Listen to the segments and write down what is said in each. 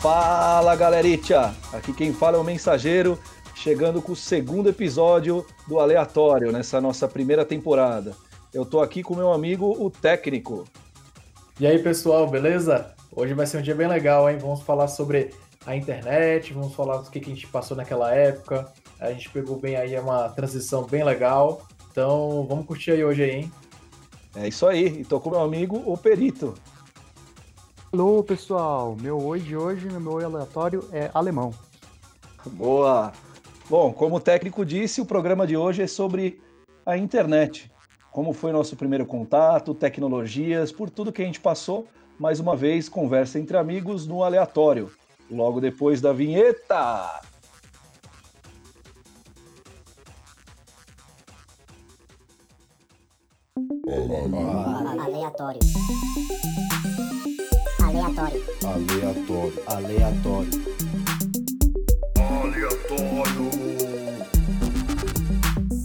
Fala galeritia! Aqui quem fala é o Mensageiro, chegando com o segundo episódio do Aleatório nessa nossa primeira temporada. Eu tô aqui com meu amigo, o técnico. E aí pessoal, beleza? Hoje vai ser um dia bem legal, hein? Vamos falar sobre a internet, vamos falar do que a gente passou naquela época. A gente pegou bem aí uma transição bem legal. Então vamos curtir aí hoje hein? É isso aí, e tô com meu amigo, o Perito. Alô, pessoal. Meu oi de hoje, meu oi aleatório é alemão. Boa! Bom, como o técnico disse, o programa de hoje é sobre a internet. Como foi nosso primeiro contato, tecnologias, por tudo que a gente passou. Mais uma vez, conversa entre amigos no aleatório. Logo depois da vinheta. Aleatório. Aleatório. Aleatório. Aleatório.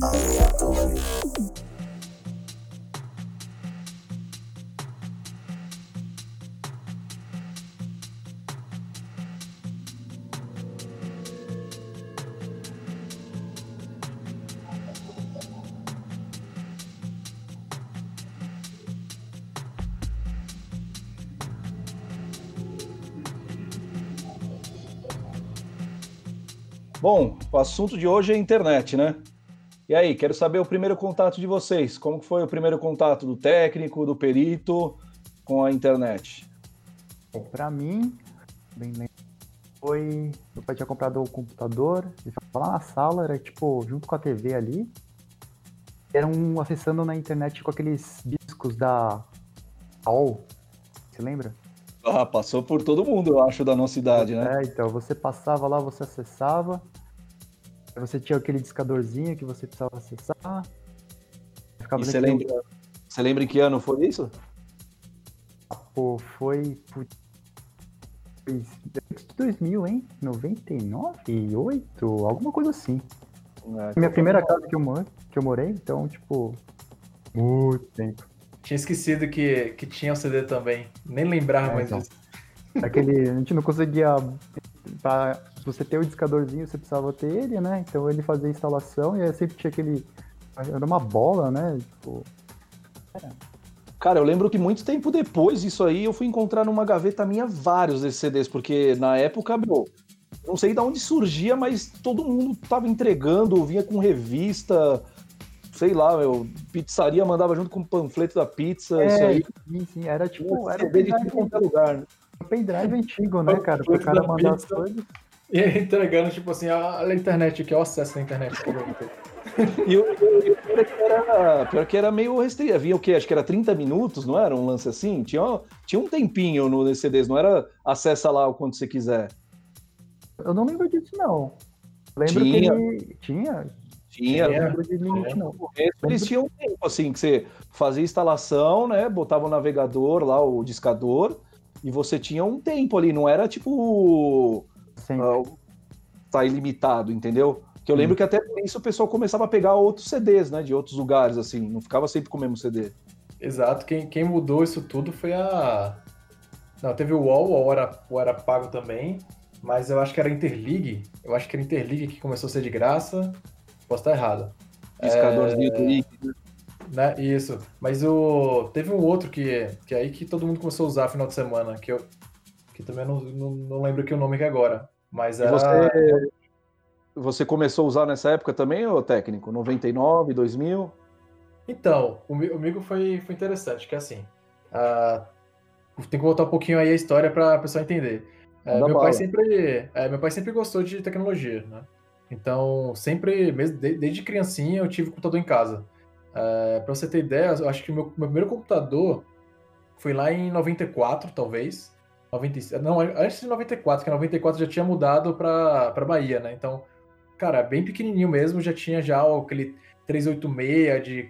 Aleatório. Bom, o assunto de hoje é internet, né? E aí, quero saber o primeiro contato de vocês. Como foi o primeiro contato do técnico, do perito com a internet? Pra mim, bem lembro, foi. Meu pai tinha comprado o computador, ele ficava lá na sala, era tipo, junto com a TV ali. Era um acessando na internet com aqueles discos da AOL. Você lembra? Ah, passou por todo mundo, eu acho, da nossa idade, né? É, então, você passava lá, você acessava. Aí você tinha aquele discadorzinho que você precisava acessar. Ficava E você lembra, você lembra em que ano foi isso? Pô, foi. foi antes de 2000, hein? 99? 8? Alguma coisa assim. É, Minha primeira casa que eu, moro, que eu morei, então, tipo. Muito tempo. Tinha esquecido que, que tinha o CD também. Nem lembrava É, mais então. disso. Aquele. A gente não conseguia. Pra você ter o discadorzinho, você precisava ter ele, né? Então ele fazia a instalação e aí sempre tinha aquele. Era uma bola, né? Tipo. Cara, eu lembro que muito tempo depois disso aí, eu fui encontrar numa gaveta minha vários desses CDs, porque na época, meu, não sei de onde surgia, mas todo mundo tava entregando, vinha com revista, sei lá, meu, pizzaria mandava junto com o panfleto da pizza, isso aí. sim, sim. Era tipo. Era CD de tudo quanto é lugar, né? um pendrive antigo, né, cara? Pro cara mandar as coisas. E aí, entregando, tipo assim, "Ah, olha a internet aqui, ó, o acesso na internet. E o, pior, é que era, pior que era meio restrito. Havia o quê? Acho que era 30 minutos, não era? Um lance assim? Tinha, tinha um tempinho no nesses CDs, não era acessa lá o quanto você quiser. Eu não lembro disso, não. Lembro Tinha. que ele. Tinha? Tinha, Eu não Tinha. lembro de limite, não. Eles tinham um tempo, assim, que você fazia instalação, né? Botava o navegador lá, o discador, e você tinha um tempo ali, não era tipo. Ah, tá ilimitado, entendeu? Que eu lembro que até por isso o pessoal começava a pegar outros CDs, né? De outros lugares, assim, não ficava sempre com o mesmo CD. Exato, quem, quem mudou isso tudo foi a. Não, teve o UOL, o UOL era, o era pago também, mas eu acho que era Interleague. Eu acho que era Interleague que começou a ser de graça. Posso estar errado. Do link, né? Né? Isso. Mas o. Teve um outro que, que é aí que todo mundo começou a usar no final de semana, que eu. Que também não, não, não lembro aqui o nome aqui agora. Mas era. Você, você começou a usar nessa época também, ô técnico? 99, 2000? Então, o mi- comigo foi, foi interessante, que assim. ah, tem que voltar um pouquinho aí a história para a pessoa entender. É, meu, bala. pai sempre, é, meu pai sempre gostou de tecnologia, né? Então, sempre, mesmo de- desde criancinha, eu tive computador em casa. É, para você ter ideia, eu acho que o meu, meu primeiro computador foi lá em 94, talvez. 90, não, antes de 94, que em 94 já tinha mudado para para Bahia, né? Então, cara, bem pequenininho mesmo, já tinha já aquele 386 de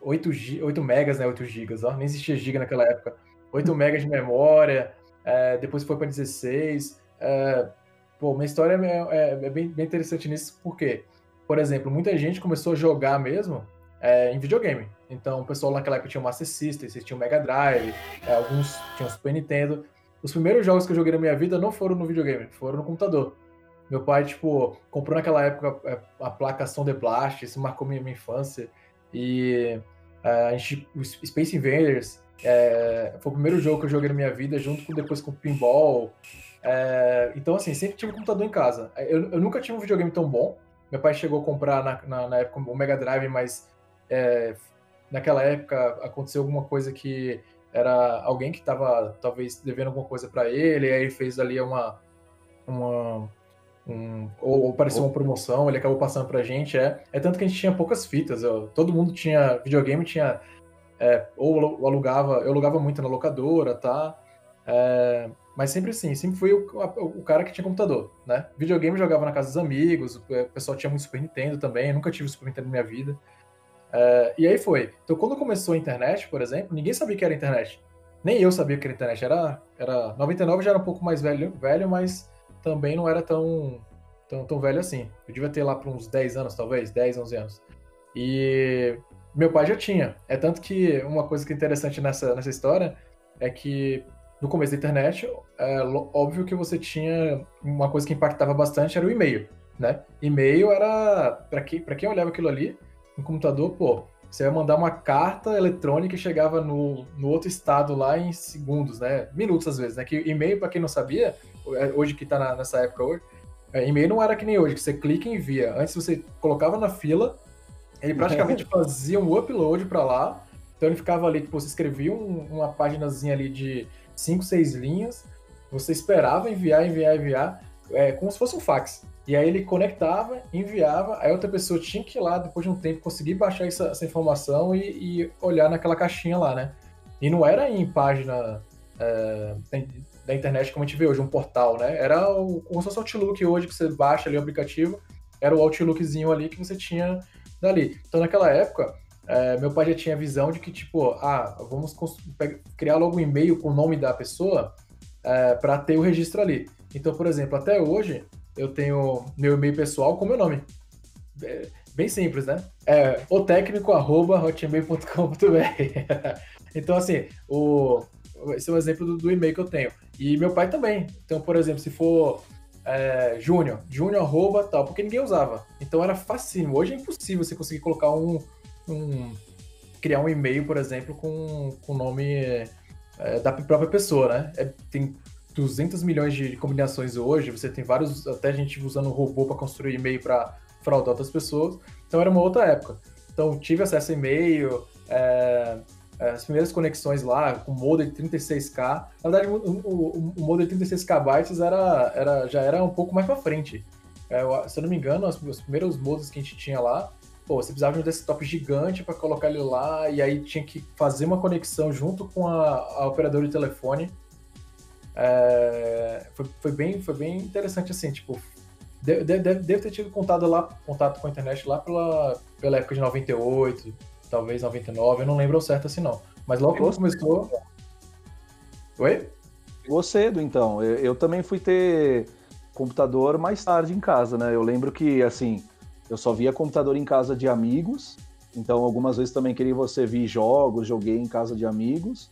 8, gi- 8 megas, né? 8 gigas, ó. Nem existia giga naquela época. 8 megas de memória, é, depois foi para 16. É, pô, minha história é, é- é bem, bem interessante nisso, porque, por exemplo, muita gente começou a jogar mesmo é, em videogame. Então, o pessoal naquela época tinha o Master System, vocês tinham o Mega Drive, é, alguns tinham o Super Nintendo. Os primeiros jogos que eu joguei na minha vida não foram no videogame, foram no computador. Meu pai, tipo, comprou naquela época é, a placa Sound Blast, isso marcou minha, minha infância. E é, a gente, Space Invaders é, foi o primeiro jogo que eu joguei na minha vida, junto com depois com o Pinball. É, então, assim, sempre tive um computador em casa. Eu, eu, nunca tive um videogame tão bom. Meu pai chegou a comprar na, na, na época o Mega Drive, mas é, naquela época aconteceu alguma coisa que era alguém que estava talvez devendo alguma coisa para ele, e aí fez ali uma. uma um, ou, ou uma promoção, ele acabou passando pra gente. É, é tanto que a gente tinha poucas fitas. Eu, todo mundo tinha videogame, tinha. É, ou alugava, eu alugava muito na locadora, tá? É, mas sempre assim, sempre fui o, o, cara que tinha computador, né? Videogame jogava na casa dos amigos, o pessoal tinha muito Super Nintendo também, nunca tive Super Nintendo na minha vida. É, e aí foi. Então, quando começou a internet, por exemplo, ninguém sabia que era internet. Nem eu sabia que era internet. Era, era 99 já era um pouco mais velho, velho, mas também não era tão, tão, tão velho assim. Eu devia ter lá para uns 10 anos, talvez, 10, 11 anos. E meu pai já tinha. É tanto que uma coisa que é interessante nessa, nessa história é que no começo da internet, é óbvio que você tinha uma coisa que impactava bastante era o e-mail, né? E-mail era para quem, quem olhava aquilo ali, no computador, pô, você ia mandar uma carta eletrônica e chegava no, no outro estado lá em segundos, né? Minutos às vezes, né? Que e-mail, para quem não sabia, é, hoje que tá na, nessa época hoje, é, e-mail não era que nem hoje, que você clica e envia. Antes você colocava na fila, ele praticamente fazia um upload para lá, então ele ficava ali, tipo, você escrevia um, uma paginazinha ali de 5, 6 linhas, você esperava enviar, enviar, enviar, é, como se fosse um fax. E aí ele conectava, enviava, aí outra pessoa tinha que ir lá, depois de um tempo, conseguir baixar essa, essa informação e, e, olhar naquela caixinha lá, né? E não era em página é, da internet como a gente vê hoje, um portal, né? Era o, como se fosse o Outlook hoje, que você baixa ali o aplicativo, era o Outlookzinho ali que você tinha dali. Então naquela época, é, meu pai já tinha a visão de que, tipo, ah, vamos criar logo um e-mail com o nome da pessoa é, para ter o registro ali. Então, por exemplo, até hoje, eu tenho meu e-mail pessoal com meu nome. É, bem simples, né? É otecnico.hotmail.com.br Então, assim, o, esse é o exemplo do, do, e-mail que eu tenho. E meu pai também. Então, por exemplo, se for é, Júnior, Júnior arroba tal, porque ninguém usava. Então era facinho. Hoje é impossível você conseguir colocar um. um criar um e-mail, por exemplo, com o nome é, da própria pessoa, né? É, tem 200 milhões de combinações hoje, você tem vários, até gente usando robô para construir e-mail para fraudar outras pessoas. Então era uma outra época. Então tive acesso a e-mail, é, é as primeiras conexões lá com modem de 36K. Na verdade, o, o, o modem de 36K bytes era, era, já era um pouco mais para frente. É, se eu não me engano, os, os primeiros modems que a gente tinha lá, pô, você precisava de um desktop gigante para colocar ele lá, e aí tinha que fazer uma conexão junto com a, a operadora de telefone é, foi, foi, bem, foi bem interessante, assim, tipo, deve, deve, deve ter tido contato lá, contato com a internet lá pela, pela época de 98, talvez 99, eu não lembro certo assim não. Mas logo que começou... Oi? Chegou cedo, então. Eu, eu também fui ter computador mais tarde em casa, né? Eu lembro que, assim, eu só via computador em casa de amigos, então algumas vezes também queria você vir jogos, joguei em casa de amigos.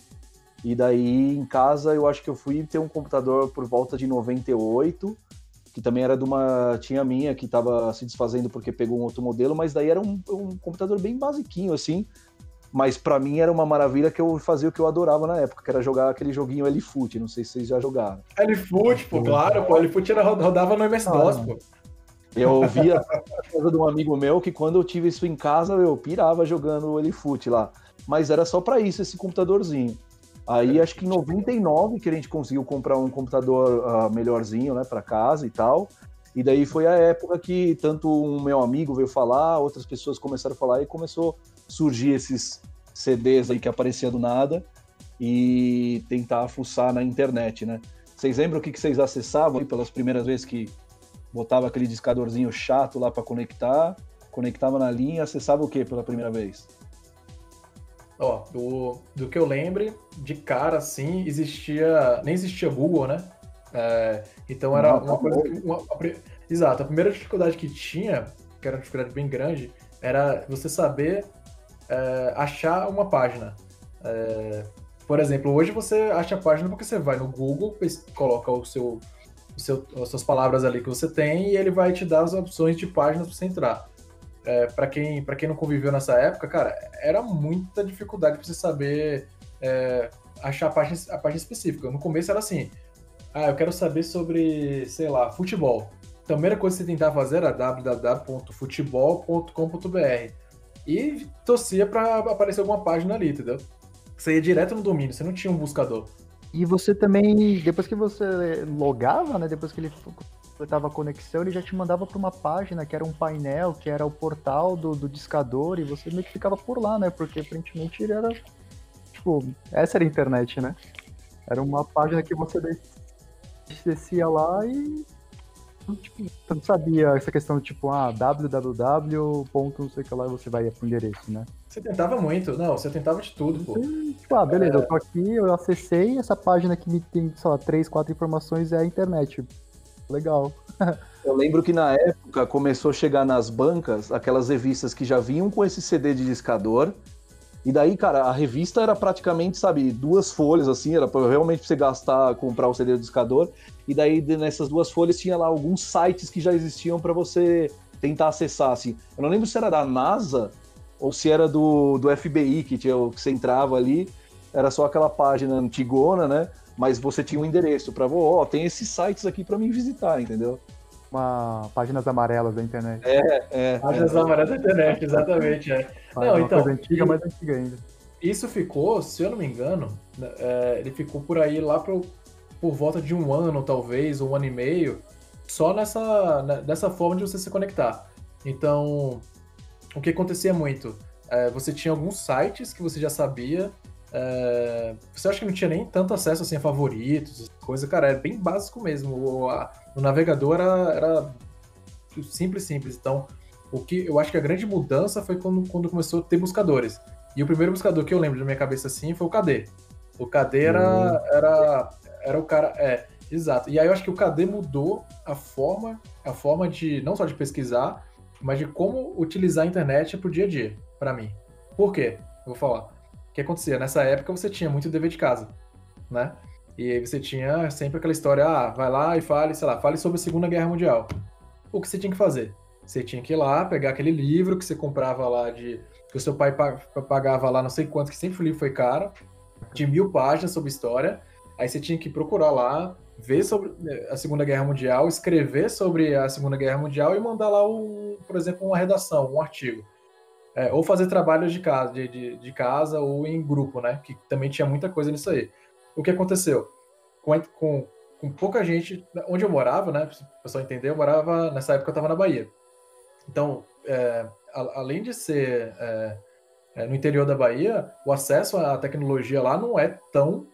E daí em casa eu acho que eu fui ter um computador por volta de 98, que também era de uma tinha minha que estava se desfazendo porque pegou um outro modelo, mas daí era um, um computador bem basiquinho assim. Mas para mim era uma maravilha que eu fazia o que eu adorava na época, que era jogar aquele joguinho L-Foot, não sei se vocês já jogaram. L-Foot, pô, claro, pô, L-Foot rodava no MS-DOS, ah, pô. Eu via a casa de um amigo meu que quando eu tive isso em casa, eu pirava jogando o L-Foot lá. Mas era só para isso esse computadorzinho. Aí acho que em 99 que a gente conseguiu comprar um computador uh, melhorzinho, né, para casa e tal. E daí foi a época que tanto um meu amigo veio falar, outras pessoas começaram a falar e começou a surgir esses CDs aí que aparecia do nada e tentar fuçar na internet, né? Vocês lembram o que, vocês acessavam pelas primeiras vezes que botava aquele discadorzinho chato lá para conectar, conectava na linha, acessava o que pela primeira vez? Ó, do, do que eu lembre, de cara, assim, existia. Nem existia Google, né? É, então era Não, uma coisa. Uma, a, exato, a primeira dificuldade que tinha, que era uma dificuldade bem grande, era você saber é, achar uma página. É, Por exemplo, hoje você acha a página porque você vai no Google, coloca o seu, o seu, as suas palavras ali que você tem e ele vai te dar as opções de páginas para você entrar. É, para quem, pra quem não conviveu nessa época, cara, era muita dificuldade para você saber é, achar a página, a página específica. No começo era assim: ah, eu quero saber sobre, sei lá, futebol. Então, a primeira coisa que você tentava fazer era www.futebol.com.br e torcia para aparecer alguma página ali, entendeu? Você ia direto no domínio, você não tinha um buscador. E você também, depois que você logava, né? Depois que ele completava a conexão, ele já te mandava para uma página que era um painel, que era o portal do, do discador, e você meio que ficava por lá, né? Porque aparentemente ele era. Tipo, essa era a internet, né? Era uma página que você des- descia lá e. Tipo, você não sabia essa questão de tipo, ah, www. não sei o que lá, e você vai pro endereço, né? Você tentava muito, não, você tentava de tudo, pô. Tipo, ah, beleza, eu tô aqui, eu acessei essa página que me tem, sei lá, três, quatro informações é a internet. Legal. Eu lembro que na época começou a chegar nas bancas aquelas revistas que já vinham com esse CD de discador. E daí, cara, a revista era praticamente, sabe, duas folhas, assim, era pra, realmente pra você gastar, comprar o CD do discador. E daí, nessas duas folhas, tinha lá alguns sites que já existiam para você tentar acessar, assim. Eu não lembro se era da NASA ou se era do, do FBI, que, tinha, que você entrava ali, era só aquela página antigona, né? Mas você tinha um endereço para, ó, tem esses sites aqui para mim visitar, entendeu? Uma páginas amarelas da internet. É, é. Páginas amarelas da internet, exatamente, é. Ah, não, uma então, coisa antiga, mais antiga ainda. Isso ficou, se eu não me engano, né, é, ele ficou por aí lá pro, por volta de um ano, talvez, ou um ano e meio, só nessa, né, dessa forma de você se conectar. Então, o que acontecia muito? É, você tinha alguns sites que você já sabia. É, você acha que não tinha nem tanto acesso assim, a favoritos, coisa, cara, é bem básico mesmo. O, a- o navegador era, era simples, simples. Então, o que eu acho que a grande mudança foi quando, quando começou a ter buscadores. E o primeiro buscador que eu lembro da minha cabeça assim foi o KD. O KD era, era, era o cara. É, exato. E aí eu acho que o KD mudou a forma, a forma de não só de pesquisar, mas de como utilizar a internet pro dia a dia, para mim. Por quê? Eu vou falar. O que acontecia? Nessa época você tinha muito dever de casa, né? E aí você tinha sempre aquela história, ah, vai lá e fale, sei lá, fale sobre a Segunda Guerra Mundial. O que você tinha que fazer? Você tinha que ir lá, pegar aquele livro que você comprava lá de. que o seu pai pa- pagava lá não sei quanto, que sempre o livro foi caro, de mil páginas sobre história. Aí você tinha que procurar lá, ver sobre eh, a Segunda Guerra Mundial, escrever sobre a Segunda Guerra Mundial e mandar lá, um, por exemplo, uma redação, um artigo. É, ou fazer trabalhos de casa, de, de, de casa ou em grupo, né? Que também tinha muita coisa nisso aí. O que aconteceu? Com, com, com pouca gente, onde eu morava, né? Para o pessoal entender, eu morava, nessa época eu estava na Bahia. Então, é, a- além de ser é, é, no interior da Bahia, o acesso à tecnologia lá não é tão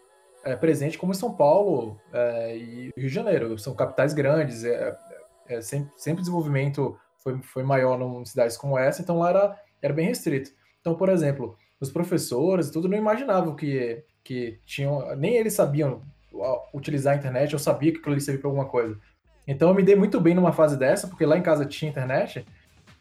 é, presente como em São Paulo é, e Rio de Janeiro. São capitais grandes, sempre, sempre desenvolvimento foi, foi maior em cidades como essa, então lá era, era bem restrito. Então, por exemplo, os professores e tudo não imaginavam que, que tinham. Nem eles sabiam utilizar a internet, eu sabia que aquilo ali servia para alguma coisa. Então eu me dei muito bem numa fase dessa, porque lá em casa tinha internet.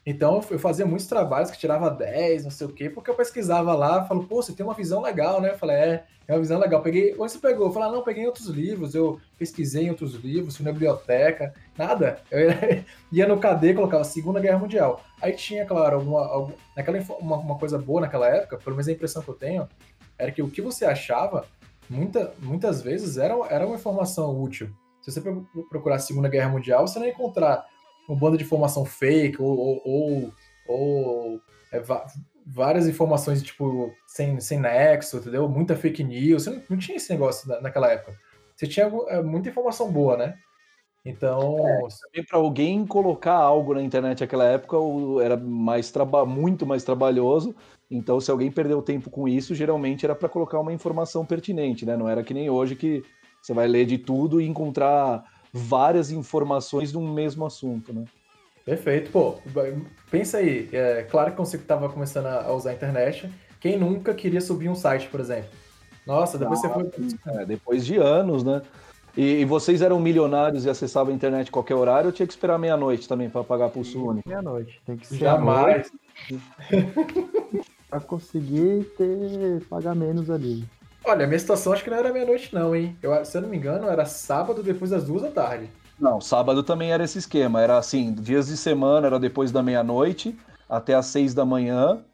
Então eu fazia muitos trabalhos que tirava 10, não sei o quê, porque eu pesquisava lá, falo, pô, você tem uma visão legal, né? Eu falei, é, é uma visão legal. Peguei, onde você pegou? Eu falei, ah, não, peguei em outros livros, eu pesquisei em outros livros, fui na biblioteca, nada. Eu ia no KD, colocava Segunda Guerra Mundial. Aí tinha, claro, alguma, algum, uma, uma coisa boa naquela época, pelo menos a impressão que eu tenho, era que o que você achava, muita, muitas vezes, era, era uma informação útil. Se você pro- procurar Segunda Guerra Mundial, você não ia encontrar um bando de informação fake ou, ou, ou, ou, é, várias informações tipo sem, sem nexo, entendeu? Muita fake news. Você não, não tinha esse negócio na- naquela época. Você tinha é, muita informação boa, né? Então, Também para alguém colocar algo na internet naquela época era mais muito mais trabalhoso. Então, se alguém perdeu tempo com isso, geralmente era para colocar uma informação pertinente, né? Não era que nem hoje que você vai ler de tudo e encontrar várias informações de um mesmo assunto, né? Perfeito. Pô, pensa aí. É, claro que você estava começando a usar a internet. Quem nunca queria subir um site, por exemplo? Nossa, depois você foi. É, depois de anos, né? E, e vocês eram milionários e acessavam a internet a qualquer horário ou tinha que esperar meia-noite também para pagar pulso único? Meia-noite. Tem que ser Jamais. noite pra conseguir ter, pagar menos ali. Olha, a minha situação acho que não era meia-noite, não, hein? Eu, se eu não me engano, era sábado depois das duas da tarde. Não, sábado também era esse esquema. Era assim, dias de semana era depois da meia-noite até às seis da manhã.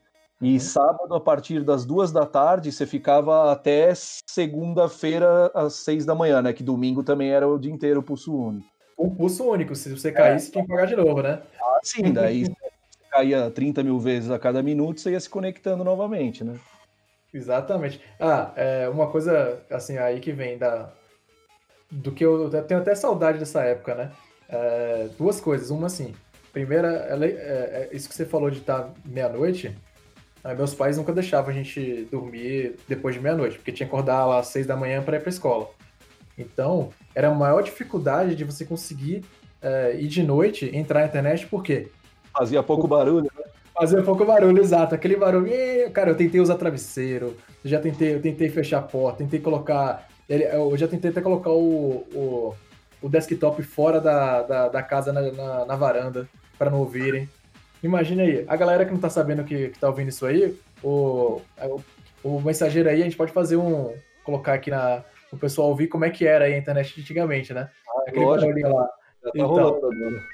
E sábado, a partir das duas da tarde, você ficava até segunda-feira às seis da manhã, né? Que domingo também era o dia inteiro pulso único. Um pulso único. Se você caísse, tinha que pagar de novo, né? Ah, sim, daí você caía 30 mil vezes a cada minuto, você ia se conectando novamente, né? Exatamente. Ah, é, uma coisa assim aí que vem da do que eu, eu tenho até saudade dessa época, né? É, duas coisas. Uma assim, primeira, ela, é, é, isso que você falou de estar meia-noite. Meus pais nunca deixavam a gente dormir depois de meia-noite, porque tinha que acordar lá às seis da manhã para ir para escola. Então, era a maior dificuldade de você conseguir é, ir de noite, entrar na internet, por quê? Fazia pouco barulho, Fazia pouco barulho, exato. Aquele barulho. Cara, eu tentei usar travesseiro, já tentei, eu tentei fechar a porta, tentei colocar. Eu já tentei até colocar o, o, o desktop fora da, da, da casa na, na, na varanda, para não ouvirem. Imagina aí, a galera que não tá sabendo que, que tá ouvindo isso aí, o, o, o mensageiro aí, a gente pode fazer um. colocar aqui na. o pessoal ouvir como é que era aí a internet antigamente, né? Ah, Aquele barulhinho lá. Já tá então, rolando agora.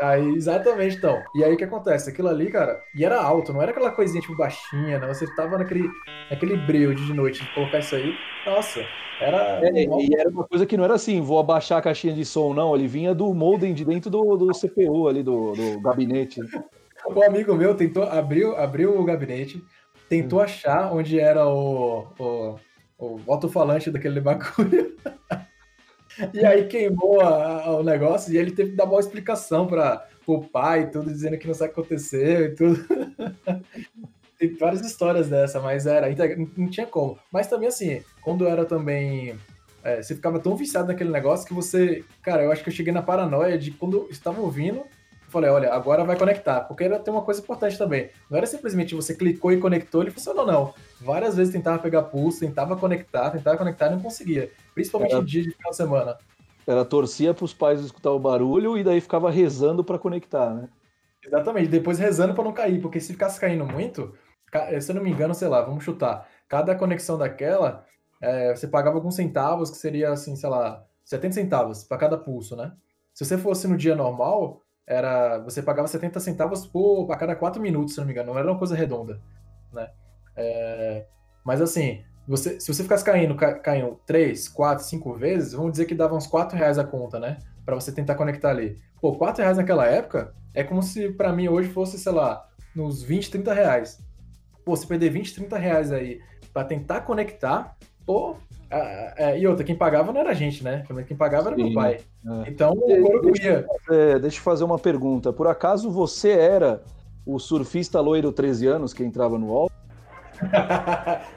Aí, exatamente, então. E aí o que acontece? Aquilo ali, cara, e era alto, não era aquela coisinha tipo baixinha, né? Você tava naquele, naquele breu de noite de colocar isso aí. Nossa, era. É, e era uma coisa que não era assim, vou abaixar a caixinha de som, não. Ele vinha do modem de dentro do, do CPU ali, do, do gabinete. Um amigo meu tentou, abriu, abriu o gabinete, tentou hum. achar onde era o, o, o alto-falante daquele bagulho. E aí queimou a, a, o negócio e ele teve que dar uma explicação para o pai, tudo dizendo que não sabe o que aconteceu e tudo. Tem várias histórias dessa, mas era, não tinha como. Mas também assim, quando era também. É, você ficava tão viciado naquele negócio que você. Cara, eu acho que eu cheguei na paranoia de quando eu estava ouvindo, eu falei, olha, agora vai conectar. Porque era tem uma coisa importante também. Não era simplesmente você clicou e conectou, ele funcionou, não. Várias vezes tentava pegar pulso, tentava conectar, tentava conectar e não conseguia. Principalmente era, em dia de final de semana. Ela torcia para os pais escutar o barulho e daí ficava rezando para conectar, né? Exatamente, depois rezando para não cair, porque se ficasse caindo muito, se eu não me engano, sei lá, vamos chutar, cada conexão daquela, é, você pagava alguns centavos, que seria assim, sei lá, 70 centavos para cada pulso, né? Se você fosse no dia normal, era você pagava 70 centavos por a cada 4 minutos, se não me engano, não era uma coisa redonda, né? É, mas assim, você, se você ficasse caindo, ca, caindo 3, 4, 5 vezes, vamos dizer que dava uns 4 reais a conta, né? Para você tentar conectar ali. Pô, 4 reais naquela época é como se para mim hoje fosse, sei lá, nos 20, 30 reais. Pô, se perder 20, 30 reais aí para tentar conectar, pô, é, e outra, quem pagava não era a gente, né? Quem pagava era Sim, meu pai. É. Então, deixa, é, deixa eu fazer uma pergunta. Por acaso você era o surfista loiro 13 anos que entrava no UOL?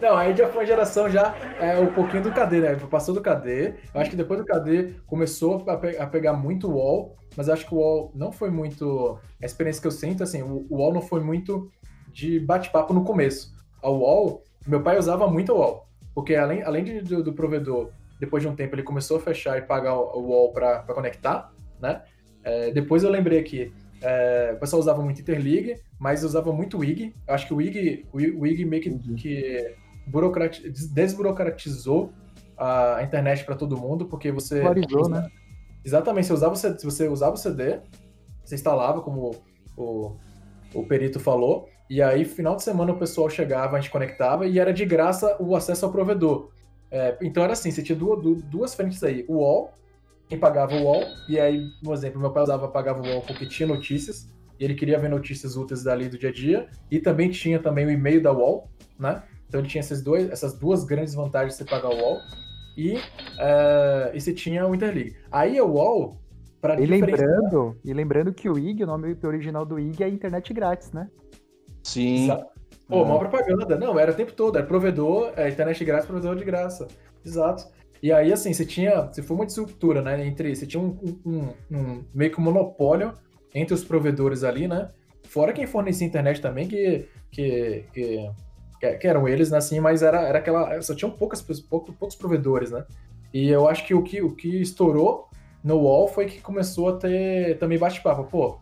Não, aí já foi a geração já é, um pouquinho do KD, né? Passou do KD. Eu acho que depois do KD começou a, pe a pegar muito o UOL, mas acho que o UOL não foi muito. A experiência que eu sinto, assim, o, UOL não foi muito de bate-papo no começo. A UOL, meu pai usava muito o UOL. Porque além, além de, do, do, provedor, depois de um tempo, ele começou a fechar e pagar o, wall para conectar, né? É, depois eu lembrei aqui, é, o pessoal usava muito Interleague, mas usava muito o IG. Eu acho que o IG, o, o IG meio que, uhum. que desburocratizou a, internet para todo mundo, porque você... Clarizou, né? Exatamente, você usava, se você usava o CD, você instalava, como o, o perito falou, e aí, final de semana, o pessoal chegava, a gente conectava e era de graça o acesso ao provedor. É, então era assim, você tinha duas, duas frentes aí. O UOL, quem pagava o UOL, e aí, por exemplo, meu pai usava, pagava o UOL porque tinha notícias, ele queria ver notícias úteis dali do dia a dia, e também tinha também o e-mail da UOL, né? Então ele tinha esses dois, essas duas grandes vantagens de você pagar o UOL, e, uh, e você tinha o Interleague. Aí o UOL, para e lembrando, e lembrando que o IG, o nome original do IG é internet grátis, né? Sim. Pô, maior propaganda. Não, era o tempo todo. Era provedor, é, internet graça, provedor de graça. Exato. E aí, assim, você tinha. Você foi uma disruptura, né? Entre. Você tinha um, um, um, meio que um monopólio entre os provedores ali, né? Fora quem fornecia internet também, que. que, que, que eram eles, né? Assim, mas era, era aquela. Só tinham poucas, poucos, poucos provedores, né? E eu acho que o que, o que estourou no UOL foi que começou a ter também bate-papo. Pô,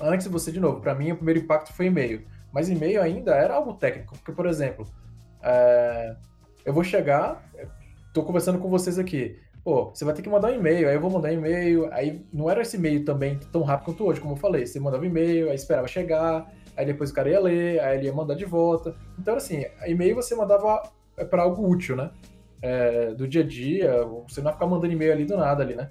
antes você, de novo, para mim o primeiro impacto foi e-mail. Mas e-mail ainda era algo técnico, porque, por exemplo, é, eu vou chegar, tô conversando com vocês aqui. Pô, você vai ter que mandar um e-mail, aí eu vou mandar um e-mail, aí não era esse e-mail também tão rápido quanto hoje, como eu falei. Você mandava um e-mail, aí esperava chegar, aí depois o cara ia ler, aí ele ia mandar de volta. Então, assim, e-mail você mandava para algo útil, né? É, do dia a dia, você não ia ficar mandando e-mail ali do nada ali, né?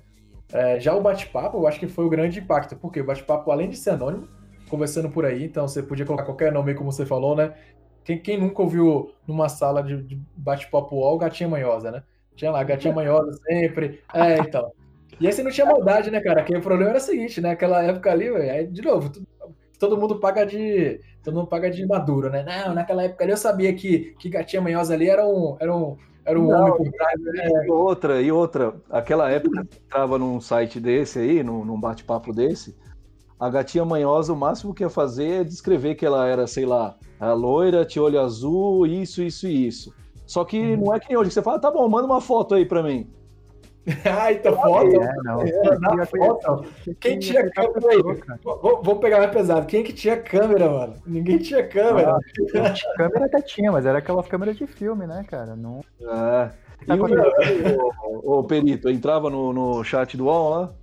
É, já o bate-papo, eu acho que foi o grande impacto, porque o bate-papo, além de ser anônimo, conversando por aí, então você podia colocar qualquer nome, como você falou, né? Quem, quem nunca ouviu numa sala de, de bate-papo UOL, Gatinha Manhosa, né? Tinha lá, Gatinha Manhosa sempre. É, então. E aí você não tinha maldade, né, cara? Que o problema era o seguinte, né? Aquela época ali, aí, de novo, todo mundo paga de. Todo mundo paga de maduro, né? Não, naquela época ali eu sabia que, que Gatinha Manhosa ali era um, era um, era um não, homem por trás. Né? E outra, e outra, aquela época que entrava num site desse aí, num, num bate-papo desse, a gatinha manhosa, o máximo que ia fazer é descrever que ela era, sei lá, a loira, tinha olho azul, isso, isso e isso. Só que uhum. não é que nem hoje, que você fala, tá bom, manda uma foto aí pra mim. ah, então foto? É, não. É, foto. Quem tinha câmera aí? Vamos pegar mais pesado. Quem que tinha câmera, mano? Ninguém tinha câmera. Ah, câmera até tinha, mas era aquelas câmeras de filme, né, cara? Não... É. E o, o, o, Perito, entrava no, no chat do UOL lá?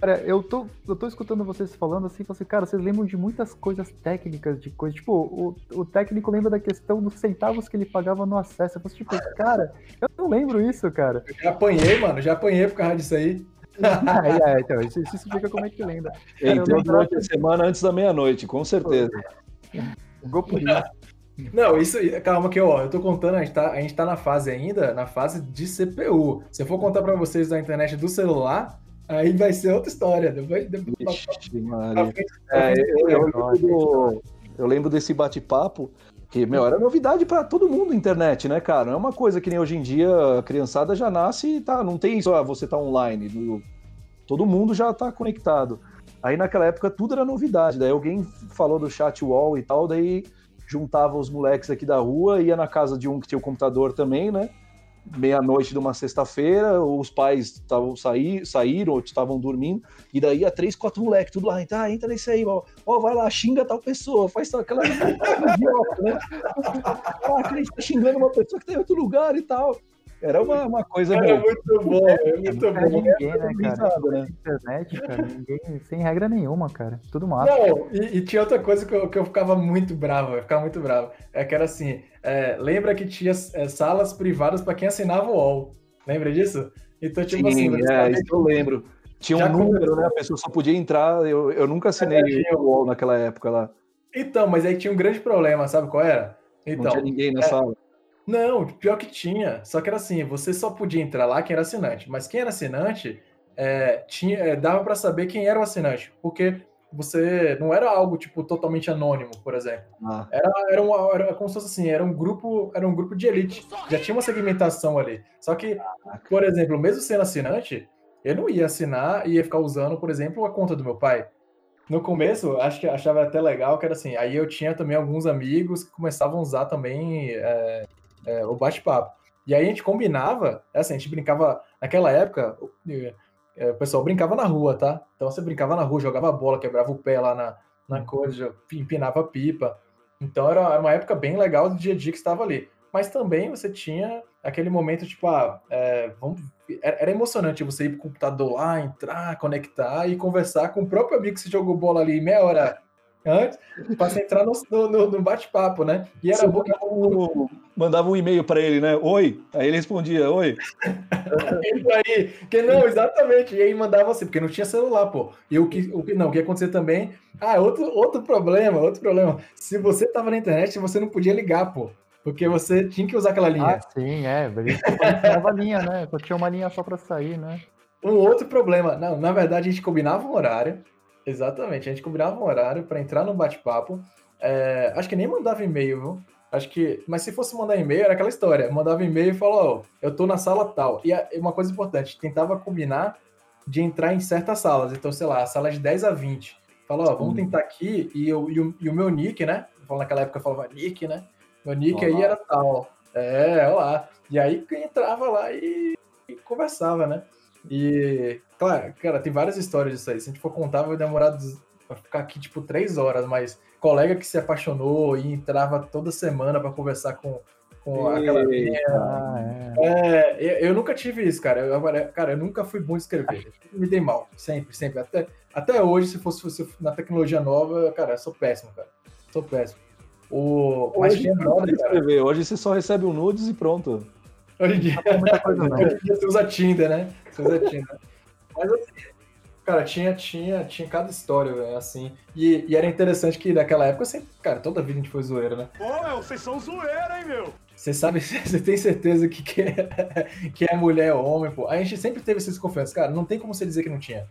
Cara, eu tô, eu tô escutando vocês falando assim, assim, cara, vocês lembram de muitas coisas técnicas, de coisas. Tipo, o, o técnico lembra da questão dos centavos que ele pagava no acesso. Eu falei, tipo, cara, eu não lembro isso, cara. Eu já apanhei, mano, já apanhei por causa disso aí. é, é, então, isso, isso explica como é que lembra. Cara, Entrou durante a semana antes da meia-noite, com certeza. Gol por isso. Não, isso, calma que ó, eu tô contando, a gente, tá, a gente tá na fase ainda, na fase de CPU. Se eu for contar para vocês da internet do celular, Aí vai ser outra história. Depois, depois, Ixi, é, eu, eu, lembro, eu lembro desse bate-papo que, meu, era novidade para todo mundo internet, né, cara? Não é uma coisa que nem hoje em dia a criançada já nasce e tá, não tem isso, ah, você tá online. No, todo mundo já tá conectado. Aí naquela época tudo era novidade. Daí alguém falou do chat wall e tal, daí juntava os moleques aqui da rua, ia na casa de um que tinha o computador também, né? Meia-noite de uma sexta-feira, os pais tavam, saí, saíram ou estavam dormindo, e daí a três, quatro moleques, tudo lá, tá, entra nesse aí, ó, ó, vai lá, xinga tal pessoa, faz aquela idiota, né? Ah, tá xingando uma pessoa que tá em outro lugar e tal. Era uma, uma coisa. Era muito bom, é muito bom. Ninguém, né, cara? Né? Internet, cara, ninguém, sem regra nenhuma, cara. Tudo massa. Não, e, e, tinha outra coisa que eu, que eu ficava muito bravo, eu ficava muito bravo. É que era assim: é, lembra que tinha é, salas privadas para quem assinava o UOL. Lembra disso? Então, tipo Sim, assim. É, isso eu lembro. Tinha um número, né? A pessoa só podia entrar. Eu, eu nunca assinei é, o UOL naquela época lá. Então, mas aí tinha um grande problema, sabe qual era? Então, não tinha ninguém na é, sala. Não, pior que tinha. Só que era assim, você só podia entrar lá quem era assinante. Mas quem era assinante, é, tinha, é, dava para saber quem era o assinante. Porque você não era algo tipo totalmente anônimo, por exemplo. Ah. Era, era, uma, era como se fosse assim, era um grupo, era um grupo de elite. Já tinha uma segmentação ali. Só que, por exemplo, mesmo sendo assinante, eu não ia assinar e ia ficar usando, por exemplo, a conta do meu pai. No começo, acho que achava até legal que era assim. Aí eu tinha também alguns amigos que começavam a usar também é, é, o bate-papo. E aí a gente combinava, é assim, a gente brincava, naquela época, é, o pessoal brincava na rua, tá? Então você brincava na rua, jogava bola, quebrava o pé lá na, na coisa, empinava pipa. Então era, era uma época bem legal do dia a dia que estava ali. Mas também você tinha aquele momento, tipo, ah, é, vamos, era, era, emocionante você ir pro computador lá, entrar, conectar e conversar com o próprio amigo que você jogou bola ali meia hora antes, para você entrar no, no, no bate-papo, né? E era bom. Um, mandava um e-mail para ele, né? Oi. Aí ele respondia, oi. Isso aí. Que não, exatamente. E aí mandava assim, porque não tinha celular, pô. E o que, o que não, o que acontecia também. Ah, outro, outro problema, outro problema. Se você tava na internet, você não podia ligar, pô. Porque você tinha que usar aquela linha. Ah, sim, é. Ele linha, né? Só tinha uma linha só para sair, né? Um outro problema. Não, na verdade, a gente combinava um horário Exatamente, a gente combinava um horário para entrar no bate-papo. É, acho que nem mandava e-mail, viu? Acho que. Mas se fosse mandar e-mail, era aquela história. Mandava e-mail e falou, ó, eu tô na sala tal. E uma coisa importante, tentava combinar de entrar em certas salas. Então, sei lá, sala de 10 a 20. Falou, ó, vamos tentar aqui. E, eu, e, o, e o meu nick, né? Naquela época eu falava nick, né? Meu nick Olá. aí era tal. É, olá. E aí entrava lá e, e conversava, né? E, claro, cara, tem várias histórias disso aí. Se a gente for contar, vai demorar pra ficar aqui, tipo, três horas, mas colega que se apaixonou e entrava toda semana para conversar com, com aquela linha. Ah, é. É, eu, eu nunca tive isso, cara. Eu, agora, cara, eu nunca fui bom de escrever. Me dei mal, sempre, sempre. Até, até hoje, se fosse, fosse na tecnologia nova, cara, eu sou péssimo, cara. Sou péssimo. O, mas Hoje, tinha não precisa brother, escrever. Hoje você só recebe um nudes e pronto. Hoje em dia, coisa não. hoje em dia você usa Tinder, né? Você usa Tinder. Mas assim, cara, tinha, tinha, tinha cada história, velho, assim. E, e era interessante que naquela época, assim, cara, toda vida a gente foi zoeira, né? Pô, meu, vocês são zoeira, hein, meu? Você sabe, você tem certeza que, que, é, que é mulher ou homem, pô. A gente sempre teve essa desconfiança. Cara, não tem como você dizer que não tinha.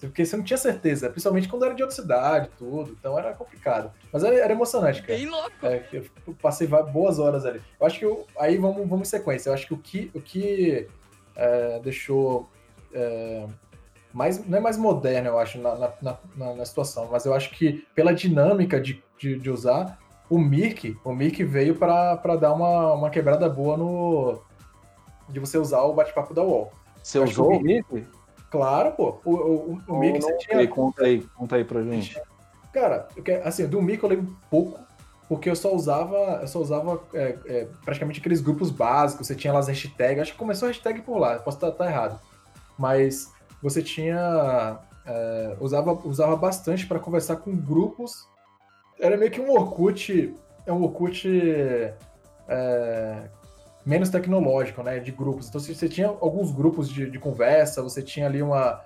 Porque você não tinha certeza, principalmente quando era de outra cidade, tudo. Então era complicado. Mas era, era emocionante, cara. Bem louco. É, eu passei boas horas ali. Eu acho que eu- aí vamos, vamos em sequência. Eu acho que o que, o que é, deixou é, mais não é mais moderno, eu acho, na, na, na- na- situação, mas eu acho que pela dinâmica de, de, de usar, o Mirk, o Mirk veio para dar uma, uma quebrada boa no de você usar o bate-papo da UOL. Você Acho usou o Mickey? Claro, pô. O, o, o você tinha Conta aí, conta aí pra gente. Cara, assim, do Mico eu lembro pouco, porque eu só usava, eu só usava é, é, praticamente aqueles grupos básicos, você tinha lá as hashtags, acho que começou a hashtag por lá, posso estar errado. Mas você tinha. é, usava, usava bastante para conversar com grupos. Era meio que um Orkut. É um Orkut é, menos tecnológico, né? De grupos. Então você, tinha alguns grupos de, de conversa, você tinha ali uma.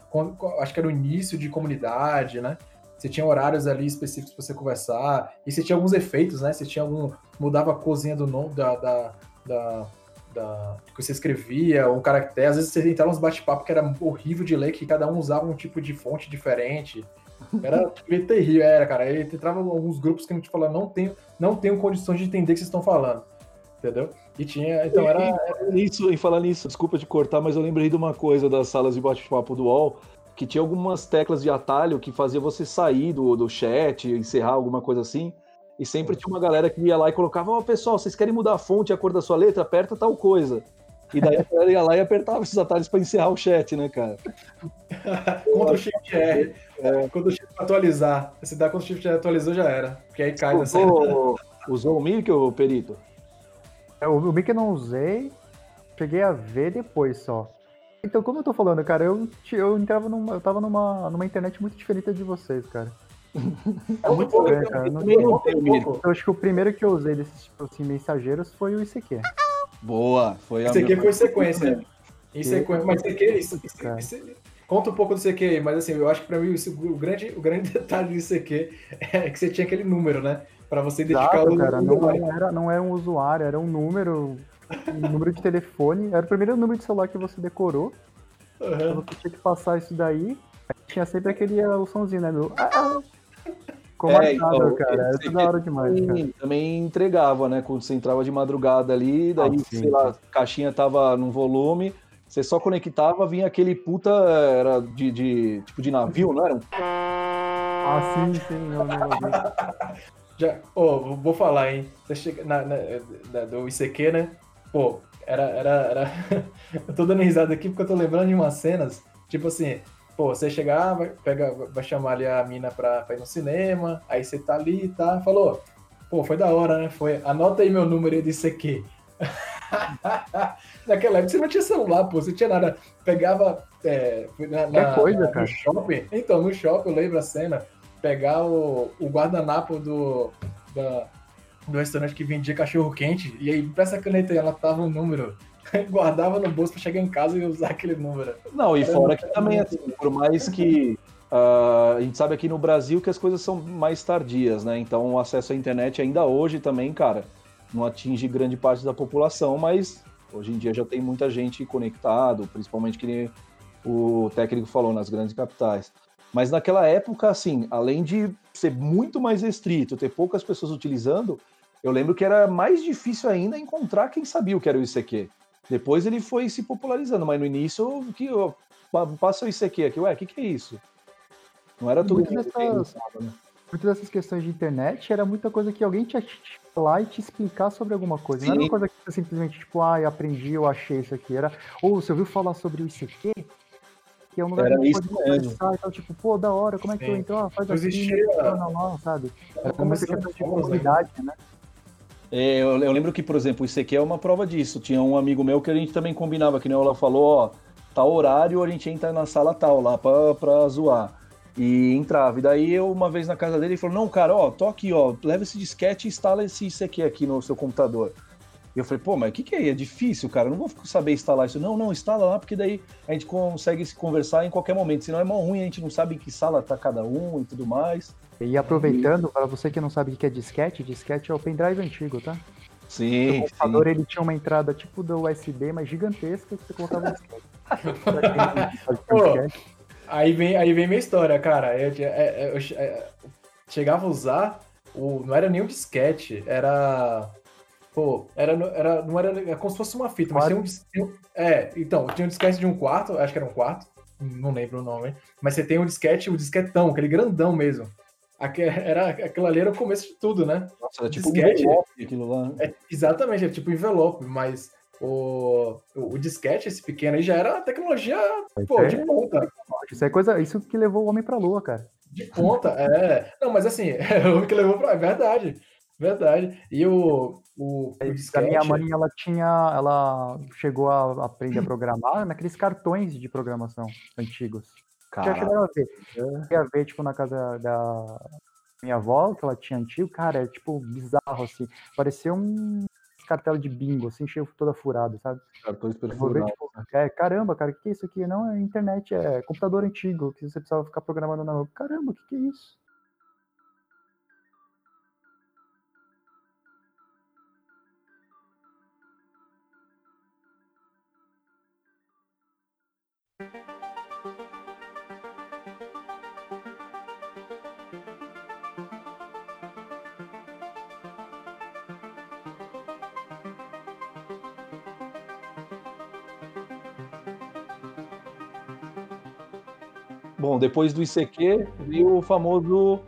Acho que era o início de comunidade, né? Você tinha horários ali específicos para você conversar. E você tinha alguns efeitos, né? Você tinha algum. Mudava a cozinha do nome da. da, da, da- que você escrevia, um caractere. Às vezes você entrava nos bate-papo que era horrível de ler, que cada um usava um tipo de fonte diferente. Era meio terrível, era, cara. Aí entrava alguns grupos que a gente falava, não tenho, não tenho condições de entender o que vocês estão falando. Entendeu? E tinha. Então era. Isso, em falar nisso, desculpa te cortar, mas eu lembrei de uma coisa das salas de bate-papo do UOL, que tinha algumas teclas de atalho que fazia você sair do, do chat, encerrar alguma coisa assim. E sempre tinha uma galera que ia lá e colocava, ó, pessoal, vocês querem mudar a fonte e a cor da sua letra? Aperta tal coisa. E daí a galera ia lá e apertava esses atalhos pra encerrar o chat, né, cara? Ctrl Shift R. Quando o Shift atualizar. Se dá Ctrl Shift R atualizou, já era. Porque aí cai nessa. Usou, usou o ô Perito? É, O, o Mickey eu não usei, cheguei a ver depois só. Então, como eu tô falando, cara, eu, eu entrava numa. Eu tava numa, numa internet muito diferente de vocês, cara. É muito estranho, cara. Não- também não tenho medo. eu acho que o primeiro que eu usei desses, tipo assim, mensageiros foi o ICQ. Boa, foi a Isso aqui minha- foi sequência. Em sequência. Mas isso aqui, isso, isso, Cara. isso- conta um pouco do CQ aí, mas assim, eu acho que pra mim isso- o, grande, o grande detalhe do CQ é que você tinha aquele número, né? Pra você identificar Exato, o cara. Não, usuário. não era, não era um usuário, era um número. Um número de telefone. Era o primeiro número de celular que você decorou. Aham. Então você tinha que passar isso daí. Aí tinha sempre aquele ah, o somzinho, né? Do. Ah, ah. Ficou É, então, cara. Era esse tudo da hora demais, cara. também, também entregava, né? Quando você entrava de madrugada ali, daí, Ah, sei lá, a caixinha tava num volume, você só conectava, vinha aquele puta, era de, de- tipo de navio, não era? Ah, sim, sim, eu lembro disso. Já, ô, vou- falar, hein? Você chega na, na- da- do ICQ, né? Pô, era, era, era... eu tô dando risada aqui porque eu tô lembrando de umas cenas, tipo assim, pô, você chegar, vai, pega, vai chamar ali a mina pra, pra ir no cinema, aí você tá ali, tá? Falou, pô, foi da hora, né? Foi, anota aí meu número aí de ICQ. Naquela época você não tinha celular, pô, você tinha nada. Pegava é, na, na- coisa, no cara. shopping. Então, no shopping eu lembro a cena, pegar o, o guardanapo do, da- do restaurante que vendia cachorro quente, e aí, pra essa caneta aí, ela tava um número. Guardava no bolso pra chegar em casa e usar aquele número. Não, e Era fora que também, assim, por mais que ah, a gente sabe aqui no Brasil que as coisas são mais tardias, né? Então o acesso à internet ainda hoje também, cara, não atinge grande parte da população, mas hoje em dia já tem muita gente conectado, principalmente que o técnico falou nas grandes capitais. Mas naquela época, assim, além de ser muito mais restrito, ter poucas pessoas utilizando, eu lembro que era mais difícil ainda encontrar quem sabia o que era o ICQ. Depois ele foi se popularizando, mas no início, o que eu, pa- passa o ICQ aqui, ué, o que, que é isso? Não era tudo Muitas que dessas- né? Muitas dessas questões de internet era muita coisa que alguém tinha que te falar e te explicar sobre alguma coisa. Não era Sim. uma coisa que você simplesmente, tipo, ah, eu aprendi, eu achei isso aqui. Era, ou você ouviu falar sobre o ICQ? Que é um lugar Era que pode conversar e tal, tipo, pô, da hora, como é que eu Sim. entro? Ah, faz Não assim, existia- funciona lá, sabe? Era muita começando questão de né? comunidade, né? É, eu, eu lembro que, por exemplo, isso aqui é uma prova disso. Tinha um amigo meu que a gente também combinava, que nem ela falou, ó, tal horário a gente entra na sala tal lá pra, pra zoar. E entrava. E daí eu, uma vez na casa dele, ele falou: Não, cara, ó, tô aqui, ó, leva esse disquete e instala esse ICQ aqui no seu computador. E eu falei, pô, mas o que, que é? É difícil, cara. Eu não vou saber instalar isso. Não, não, instala lá, porque daí a gente consegue se conversar em qualquer momento. Senão é mó ruim, a gente não sabe em que sala tá cada um e tudo mais. E aproveitando, para você que não sabe o que é disquete, disquete é o pendrive antigo, tá? Sim. O computador ele tinha uma entrada tipo do USB, mas gigantesca, que você colocava o disquete. Pô, Aí vem, aí vem minha história, cara. Eu, é- é- eu che- é, chegava a usar, o, não era nem um disquete, era. Pô, era, era, não era, era como se fosse uma fita, mas tinha um, um- É, então, tinha um disquete de um quarto, acho que era um quarto, não lembro o nome, mas você tem um disquete, o disquetão, aquele grandão mesmo. Aque- Era, aquilo ali era o começo de tudo, né? Nossa, era tipo Disquete. um envelope aquilo lá. É, exatamente, é tipo envelope, mas o, o, o disquete, esse pequeno aí, já era tecnologia, pô, de ponta. Isso é coisa, isso que levou o homem pra lua, cara. De ponta, é. Não, mas assim, é o que levou pra. É verdade. Verdade. E o. O, o A disquete. minha mãe, ela tinha, ela chegou a aprender a programar naqueles cartões de programação antigos. Já Cara, chegaram a ver. Cheguei a ver, tipo, na casa da minha avó, que ela tinha antigo, cara, é tipo bizarro, assim. Parecia um cartela de bingo, assim, cheio toda furada, sabe? cartões Eu ver, perfurados. tipo, é, caramba, cara, o que é isso aqui? Não, é internet, é computador antigo, que você precisava ficar programando na rua. Caramba, o que, que é isso? Bom, depois do ICQ veio o famoso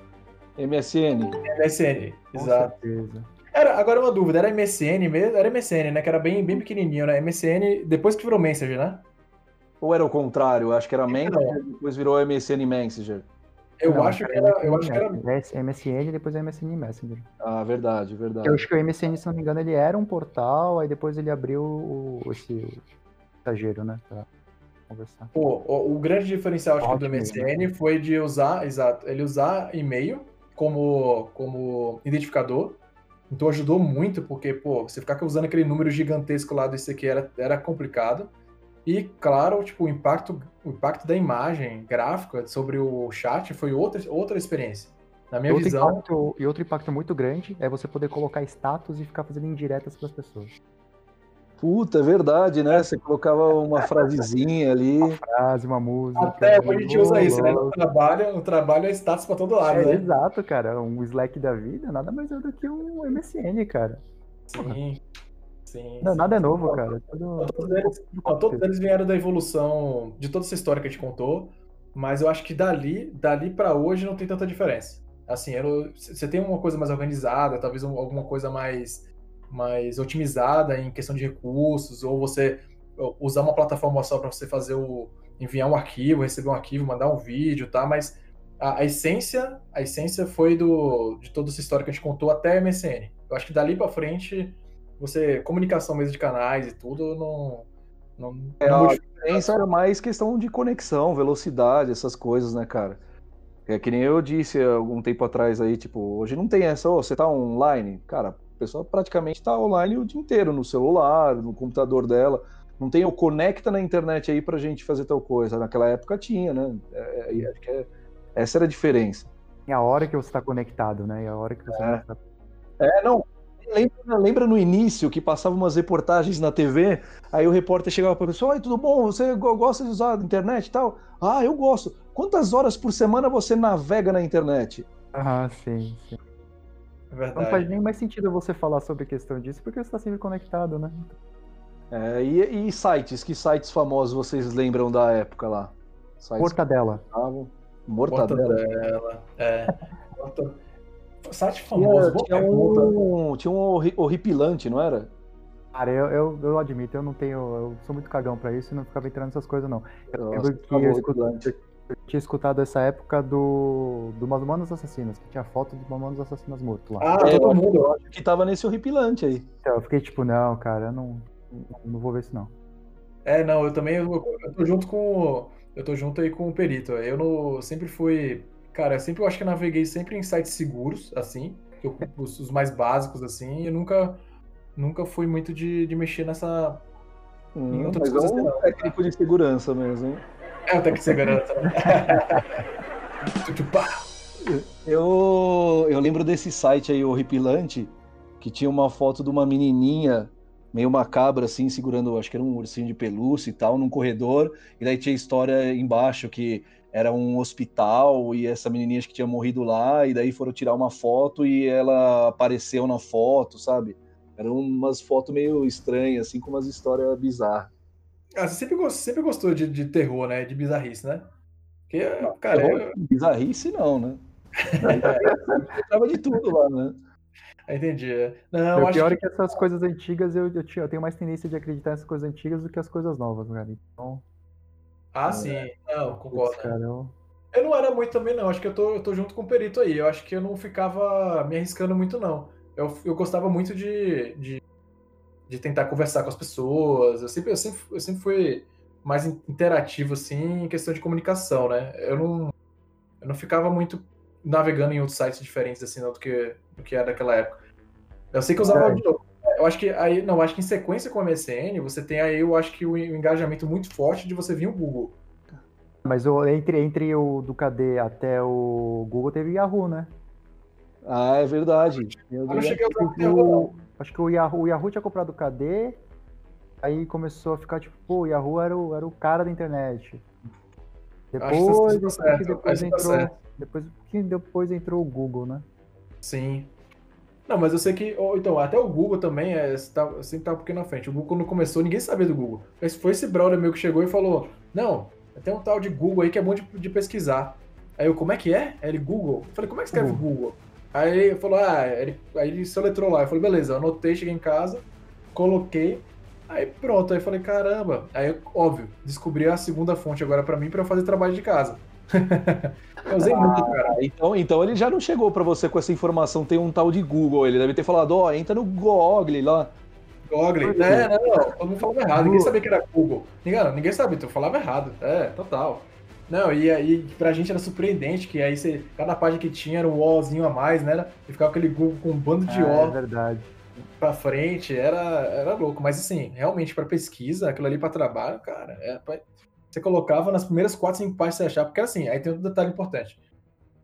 MSN. MSN. Com Exato. certeza. Era, agora uma dúvida, era MSN mesmo? Era MSN, né? Que era bem, bem pequenininho, né? MSN, depois que virou Messenger, né? Ou era o contrário? Acho que era Então. Messenger, depois virou MSN Messenger. Eu Não, acho que era. Eu acho que era. MSN, e depois MSN Messenger. Ah, verdade, verdade. Eu acho que o MSN, se não me engano, ele era um portal, aí depois ele abriu o, esse mensageiro, né? Pra conversar. Pô, o, o grande diferencial acho do MSN foi de usar, exato, ele usar e-mail como, como identificador. Então ajudou muito, porque, pô, você ficar usando aquele número gigantesco lá desse aqui era, era complicado. E, claro, tipo, o impacto, o impacto da imagem gráfica sobre o chat foi outra, outra experiência. Na minha outro visão, impacto, e outro impacto muito grande é você poder colocar status e ficar fazendo indiretas para as pessoas. Puta, é verdade, né? Você colocava uma frasezinha ali. Frase, uma música. até hoje a gente usa isso, né? No trabalho, no trabalho é status pra todo lado, É, né? exato, cara. Um Slack da vida nada mais é do que um MSN, cara. Sim. Sim. Não, sim. nada é novo, cara. Tudo, Todos eles, todos eles vieram da evolução de toda essa história que a gente contou, mas eu acho que dali, dali para hoje não tem tanta diferença. Assim, eu- você tem uma coisa mais organizada, talvez um- alguma coisa mais, mais otimizada em questão de recursos, ou você usar uma plataforma só para você fazer o enviar um arquivo, receber um arquivo, mandar um vídeo, tá? Mas a, a essência, a essência foi do de toda essa história que a gente contou até a MSN. Eu acho que dali para frente você comunicação mesmo de canais e tudo não não, É, não a diferença era mais questão de conexão, velocidade, essas coisas, né, cara? É que nem eu disse algum tempo atrás aí, tipo, hoje não tem essa, ô, você tá online? Cara, pessoa praticamente tá online o dia inteiro, no celular, no computador dela. Não tem o conecta na internet aí pra gente fazer tal coisa. Naquela época tinha, né? É, é, acho que é- essa era a diferença. Tem a hora que você está conectado, né? E a hora que você É. não está. É, não. Lembra, lembra no início que passava umas reportagens na TV, aí o repórter chegava pra pessoa, oi, tudo bom? Você go- gosta de usar a internet e tal? Ah, eu gosto. Quantas horas por semana você navega na internet? Ah, sim, sim. É Não faz verdade. nem mais sentido você falar sobre a questão disso, porque você está sempre conectado, né? É, e, e sites? Que sites famosos vocês lembram da época lá? Sites Mortadela. Mortadela. Mortadela. É. Morta- Site Tinha, famoso, tinha pergunta. um, tinha um horri- horripilante, não era? Cara, eu, eu, eu admito, eu não tenho. Eu sou muito cagão pra isso e não ficava entrando nessas coisas, não. Eu Nossa, lembro que eu escutei, Eu tinha escutado essa época do, do Mamonas Assassinas, que tinha foto do Mamonas Assassinas morto lá. Ah, É, todo eu mundo. Eu acho que tava nesse horripilante aí. Então, eu fiquei tipo, não, cara, eu não, não, vou ver isso não. É, não, eu também eu, eu tô junto com eu tô junto aí com o Perito. Eu não, sempre fui, cara, eu sempre eu acho que eu naveguei sempre em sites seguros, assim, que eu- os, os mais básicos assim, e eu nunca nunca fui muito de, de mexer nessa Hum, outras mas é coisas um técnico de segurança mesmo, hein? É até que segurança. né? Tchutchupá. Eu, eu lembro desse site aí, horripilante, que tinha uma foto de uma menininha meio macabra, assim, segurando, acho que era um ursinho de pelúcia e tal, num corredor, e daí tinha história embaixo que era um hospital e essa menininha acho que tinha morrido lá, e daí foram tirar uma foto e ela apareceu na foto, sabe? Eram umas fotos meio estranhas, assim, com umas histórias bizarras. Ah, você sempre, gos- sempre gostou de, de terror, né? De bizarrice, né? Porque, cara, eu, Bizarrice não, né? Aí tava de tudo lá, né? eu entendi. é. Não, o acho pior que é que essas coisas antigas, eu, eu, eu tenho mais tendência de acreditar nessas coisas antigas do que as coisas novas, cara. Então, Ah, sim. Não, concordo. cara, eu... Eu não era muito também, não. Acho que eu tô, eu tô junto com o Perito aí. Eu acho que eu não ficava me arriscando muito, não. Eu, eu gostava muito de, de, de tentar conversar com as pessoas. Eu sempre, eu, sempre, eu sempre fui mais in- interativo, assim, em questão de comunicação, né? Eu não, eu não ficava muito navegando em outros sites diferentes, assim, não, do que, do que era daquela época. Eu sei que eu usava. Eu acho que aí, não, acho que em sequência com o MSN, você tem aí, eu acho que o engajamento muito forte de você vir o Google. Mas o, entre, entre o do KD até o Google teve o Yahoo, né? Ah, é verdade. Meu Eu não cheguei a usar o O- terror, não. Acho que o Yahoo, o Yahoo tinha comprado o KD, aí começou a ficar tipo, pô, o Yahoo era o, era o cara da internet. Que Depois, tá que depois tá entrou. certo. Depois, que depois entrou o Google, né? Sim. Não, mas eu sei que. ou, Então, até o Google também é, tá, sempre tá um pouquinho na frente. O Google, quando começou, ninguém sabia do Google. Mas foi esse brother meu que chegou e falou: Não, tem um tal de Google aí que é bom de, de pesquisar. Aí eu, como é que é? Aí ele, Google. Eu falei, como é que escreve Google? Aí ele falou, ah, ele, aí ele soletrou lá. Eu falei, beleza, anotei, cheguei em casa, coloquei. Aí pronto, aí falei, caramba. Aí, óbvio, descobri a segunda fonte agora pra mim pra eu fazer trabalho de casa. eu usei muito, cara. Ah, então, então ele já não chegou pra você com essa informação, tem um tal de Google. Ele deve ter falado, ó, entra no Google lá. Google. É, não, não, todo mundo falava errado. Ninguém sabia que era Google. Ninguém, ninguém sabia, tu falava errado. É, total. Não, e aí pra gente era surpreendente que aí você, cada página que tinha era um Ozinho a mais, né? E ficava aquele Google com um bando de Ah, é O verdade. pra frente, era, era louco. Mas assim, realmente pra pesquisa, aquilo ali pra trabalho, cara, é pra- você colocava nas primeiras quatro, cinco páginas que você achava, porque assim, aí tem outro detalhe importante.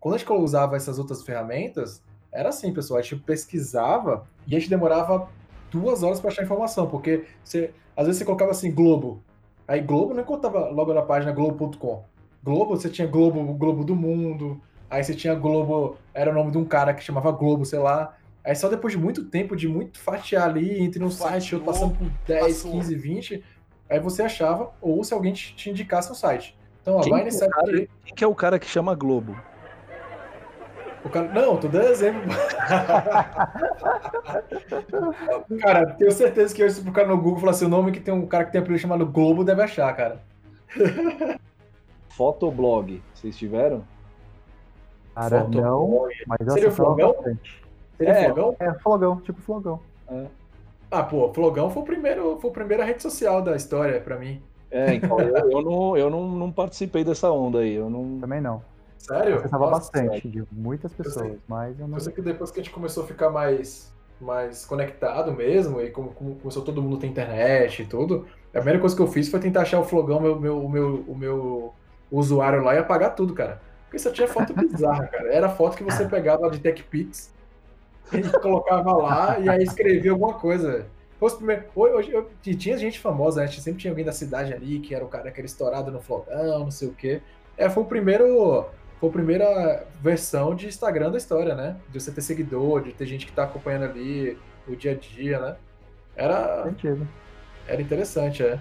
Quando a gente usava essas outras ferramentas, era assim, pessoal, a gente pesquisava e a gente demorava duas horas pra achar informação, porque você, às vezes você colocava assim, Globo. Aí Globo não encontrava logo na página globo.com. Globo, você tinha Globo, Globo do Mundo, aí você tinha Globo, era o nome de um cara que chamava Globo, sei lá. Aí só depois de muito tempo, de muito fatiar ali, entre um site e outro, passando por 10, passou. 15, 20, aí você achava, ou se alguém te, te indicasse um site. Então, ó, Quem vai que nesse é o site cara? Quem que é o cara que chama Globo? O cara, não, tô dando exemplo. cara, tenho certeza que hoje, se procurar no Google falar assim, o nome que tem um cara que tem um apelido chamado Globo, deve achar, cara. Fotoblog, vocês tiveram? Cara, Foto- não, mas eu Seria Flogão? bastante. Seria É. Flogão? É, flogão, tipo flogão. Ah, pô, Flogão foi, o primeiro, foi a primeira rede social da história pra mim. É, então, eu, eu não, eu não, não participei dessa onda aí. Eu não. Também não. Eu Sério? acessava Nossa, bastante, de muitas sei. pessoas, mas eu não. Eu sei que depois que a gente começou a ficar mais, mais conectado mesmo, e como, como começou todo mundo a ter internet e tudo, a primeira coisa que eu fiz foi tentar achar o Flogão, meu, meu, o meu, o meu usuário lá e apagar tudo, cara. Porque só tinha foto bizarra, cara. Era foto que você pegava de TechPix e colocava lá e aí escrevia alguma coisa. Foi os primeiros- Hoje, eu- tinha gente famosa, né? sempre tinha alguém da cidade ali que era o cara que era estourado no Flogão, não sei o quê. É, foi o primeiro foi a primeira versão de Instagram da história, né? De você ter seguidor, de ter gente que tá acompanhando ali o dia a dia, né? Era, Sentido. era interessante, é.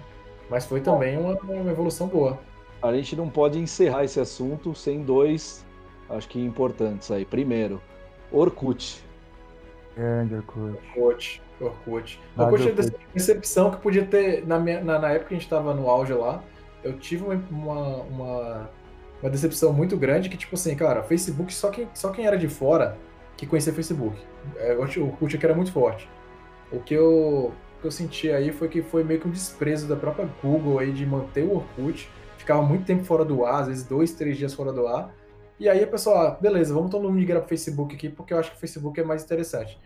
Mas foi também uma, uma evolução boa. A gente não pode encerrar esse assunto sem dois, acho que importantes aí. Primeiro, Orkut. Grande Orkut. Orkut. Orkut. Orkut é dessa decepção que podia ter, na, minha- na, na época que a gente tava no auge lá, eu tive uma, uma, uma, decepção muito grande que, tipo assim, cara, Facebook, só quem, só quem era de fora que conhecia Facebook. É, o Orkut aqui era muito forte. O que eu, o que eu senti aí foi que foi meio que um desprezo da própria Google aí de manter o Orkut. Ficava muito tempo fora do ar, às vezes dois, três dias fora do ar. E aí a pessoa, ah, beleza, vamos todo mundo migrar pro Facebook aqui, porque eu acho que o Facebook é mais interessante.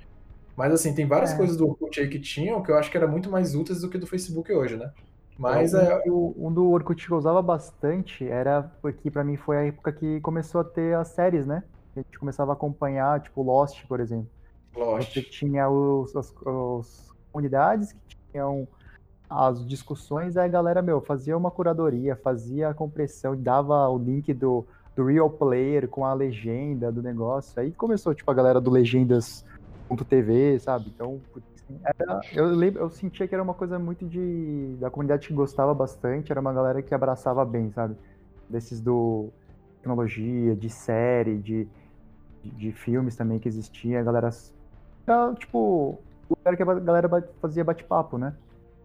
Mas assim, tem várias É. coisas do Orkut aí que tinham que eu acho que era muito mais úteis do que do Facebook hoje, né? Mas um, é, do- um do Orkut que eu usava bastante era porque pra mim foi a época que começou a ter as séries, né? A gente começava a acompanhar, tipo Lost, por exemplo. Lost. Você tinha os, as os comunidades que tinham as discussões, aí a galera, meu, fazia uma curadoria, fazia a compressão, dava o link do, do Real Player com a legenda do negócio. Aí começou, tipo, a galera do Legendas.tv, sabe? Então, era- eu, lembro, eu sentia que era uma coisa muito de. da comunidade que gostava bastante, era uma galera que abraçava bem, sabe? Desses do tecnologia, de série, de, de, de filmes também que existia, a galera. Era, tipo, o lugar que a galera fazia bate-papo, né?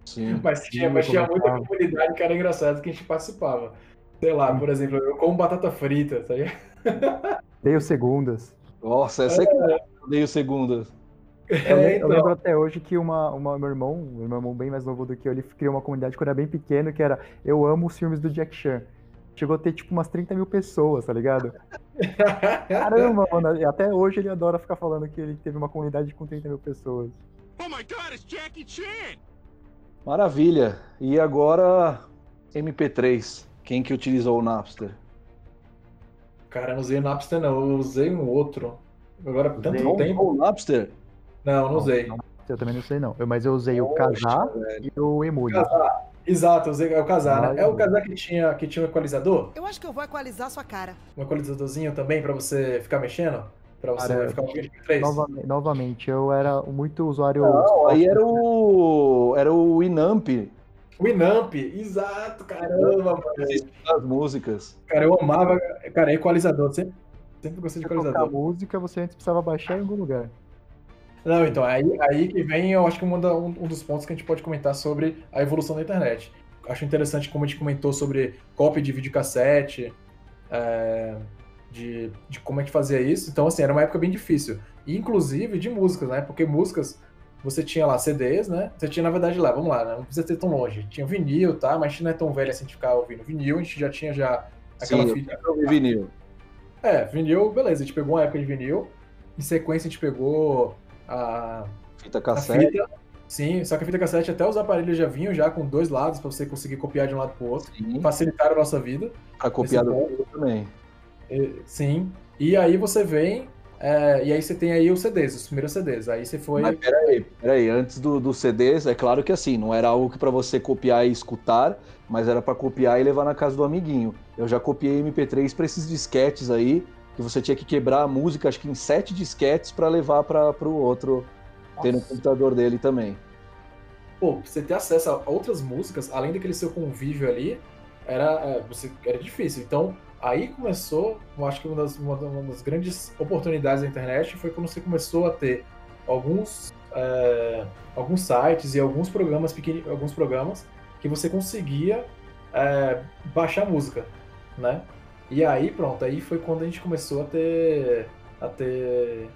Sim. Mas tinha, mas tinha muita comunidade que era engraçado que a gente participava. Sei lá, por exemplo, eu como batata frita, tá os segundas. Nossa, essa é que eu odeio segundas. Eu, É, lembro, eu então. lembro até hoje que uma, uma, meu irmão, meu irmão bem mais novo do que eu, ele criou uma comunidade quando era bem pequeno, que era Eu amo os filmes do Jack Chan. Chegou a ter tipo umas 30 mil pessoas, tá ligado? Caramba, mano. E até hoje ele adora ficar falando que ele teve uma comunidade com 30 mil pessoas. Oh my god, it's Jackie Chan! Maravilha. E agora, MP3. Quem que utilizou o Napster? Cara, eu não usei o Napster, não. Eu usei um outro. Agora, tanto Usei. Não tempo. usou o Napster? Não, não usei. Não, eu também não sei não. Eu- mas eu usei o Poxa, Casar velho. e o Emule. Exato, eu usei é o casar, né? É o casar que tinha, que tinha um equalizador? Eu acho que eu vou equalizar sua cara. Um equalizadorzinho também pra você ficar mexendo? Pra você Cara, ficar ouvindo MP3? Novamente, novamente, eu era muito usuário. Não, aí era o. Era o Inamp Winamp, exato, caramba, mano. das músicas. Cara, eu amava. Cara, equalizador, sempre, sempre gostei de equalizador. música, você antes precisava baixar em algum lugar. Não, então, aí, aí que vem, eu acho que um, da- um- um dos pontos que a gente pode comentar sobre a evolução da internet. Acho interessante como a gente comentou sobre cópia de videocassete, é, de, de como é que fazia isso. Então, assim, era uma época bem difícil. E, inclusive, de músicas, né? Porque músicas, você tinha lá CDs, né? Você tinha, na verdade, lá, vamos lá, né? não precisa ter tão longe. Tinha vinil, tá? Mas a gente não é tão velho assim de ficar ouvindo vinil, a gente já tinha já aquela Sim, fita. eu vinil. É, vinil, beleza, a gente pegou uma época de vinil. Em sequência, a gente pegou a, Fita a cassete. fita. Sim, só que a fita cassete, até os aparelhos já vinham já com dois lados pra você conseguir copiar de um lado pro outro. Sim, Facilitaram a nossa vida. pra copiar do também. Sim. E aí você vem. é, e aí você tem aí os CDs, os primeiros CDs. Aí você foi. Mas peraí, peraí, antes do, do CDs, é claro que assim, não era algo que pra você copiar e escutar, mas era pra copiar e levar na casa do amiguinho. Eu já copiei MP3 pra esses disquetes aí, que você tinha que quebrar a música, acho que em sete disquetes pra levar para pro outro ter no computador dele também. Pô, pra você ter acesso a outras músicas, além daquele seu convívio ali, era, é, você, era difícil. Então, aí começou, eu acho que uma das, uma, uma das grandes oportunidades da internet foi quando você começou a ter alguns, é, alguns sites e alguns programas pequenos, alguns programas que você conseguia é, baixar música, né? E aí, pronto, aí foi quando a gente começou a ter, a ter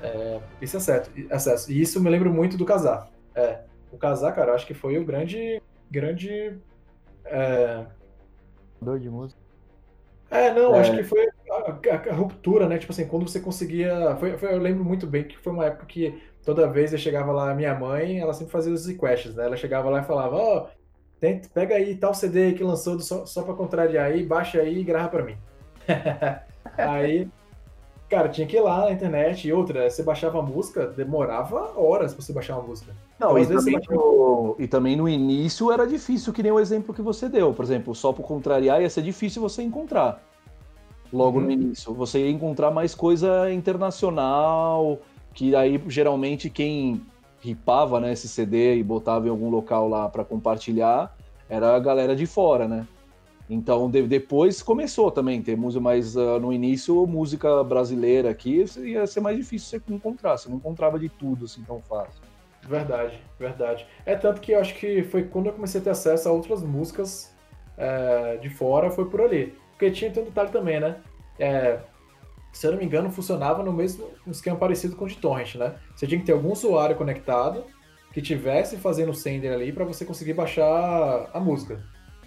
é, esse acesso, acesso. E isso me lembra muito do Casar. É, o Casar, cara, eu acho que foi o grande, grande é, de música. É, não, É. acho que foi a, a- a ruptura, né? Tipo assim, quando você conseguia. Foi, foi- eu lembro muito bem que foi uma época que toda vez eu chegava lá, minha mãe, ela sempre fazia os requests, né? Ela chegava lá e falava: Ó, tenta- pega aí tal CD que lançou do só, só pra contrariar aí, baixa aí e grava pra mim. aí, cara, tinha que ir lá na internet e outra, você baixava a música, demorava horas pra você baixar uma música. Não, Então, e também, no, e também no início era difícil, que nem o exemplo que você deu. Por exemplo, só por contrariar ia ser difícil você encontrar. Logo Uhum. no início. Você ia encontrar mais coisa internacional, que aí geralmente quem ripava né, esse CD e botava em algum local lá para compartilhar era a galera de fora, né? Então de- depois começou também ter música, mas ah, no início música brasileira aqui ia ser mais difícil você encontrar. Você não encontrava de tudo assim tão fácil. Verdade, verdade. É tanto que eu acho que foi quando eu comecei a ter acesso a outras músicas é, de fora, foi por ali. Porque tinha um detalhe também, né? É, se eu não me engano, funcionava no mesmo esquema parecido com o de torrent, né? Você tinha que ter algum usuário conectado que tivesse fazendo o sender ali para você conseguir baixar a música,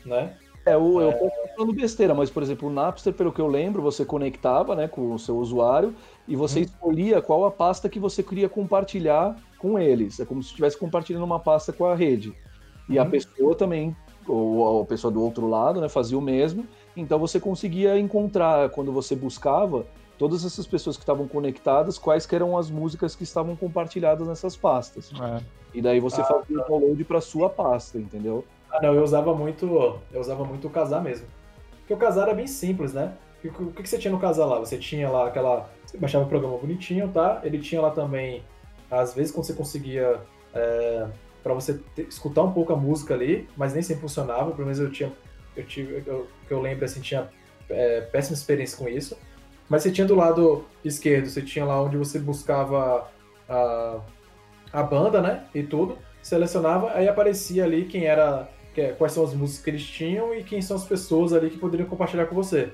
né? É, o, eu posso estar falando besteira, mas, por exemplo, o Napster, pelo que eu lembro, você conectava né, com o seu usuário e você Hum. escolhia qual a pasta que você queria compartilhar com eles. É como se estivesse compartilhando uma pasta com a rede. E a Hum. pessoa também, ou a pessoa do outro lado, né, fazia o mesmo. Então você conseguia encontrar, quando você buscava, todas essas pessoas que estavam conectadas, quais que eram as músicas que estavam compartilhadas nessas pastas. É. E daí você Ah, fazia o download para sua pasta, entendeu? Ah, não, eu usava muito. Eu usava muito o casar mesmo. Porque o casar era bem simples, né? O que, que você tinha no casar lá? Você tinha lá aquela. Você baixava o programa bonitinho, tá? Ele tinha lá também, às vezes, quando você conseguia. É, para você ter- escutar um pouco a música ali, mas nem sempre funcionava. Pelo menos eu tinha. Eu tive. Eu, que eu lembro assim, tinha é, péssima experiência com isso. Mas você tinha do lado esquerdo, você tinha lá onde você buscava a, a banda, né? E tudo. Selecionava, aí aparecia ali quem era é- quais são as músicas que eles tinham e quem são as pessoas ali que poderiam compartilhar com você.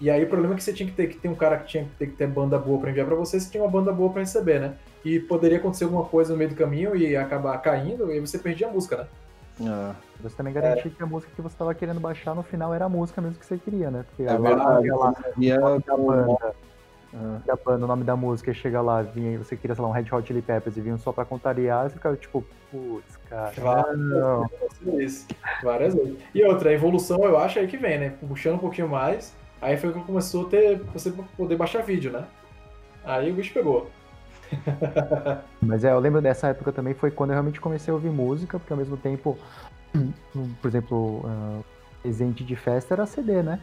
E aí o problema é que você tinha que ter que ter um cara que tinha que ter, que ter banda boa para enviar para você, você tinha uma banda boa para receber, né? E poderia acontecer alguma coisa no meio do caminho e acabar caindo e aí você perdia a música, né? Ah, Você também garantia que a música que você estava querendo baixar no final era a música mesmo que você queria, né? Porque É agora verdade. lá, banda, Ah. da banda, o nome da música, e chega lá, vinha, você queria, sei lá, um Red Hot Chili Peppers e vinha só pra contrariar, você ficava tipo, putz, cara, Várias não. vezes. Várias vezes. E outra, a evolução eu acho aí que vem, né? Puxando um pouquinho mais, aí foi quando começou a ter você poder baixar vídeo, né? Aí o bicho pegou. Mas é, eu lembro dessa época também, foi quando eu realmente comecei a ouvir música, porque ao mesmo tempo, por exemplo, ah, presente de festa era CD, né?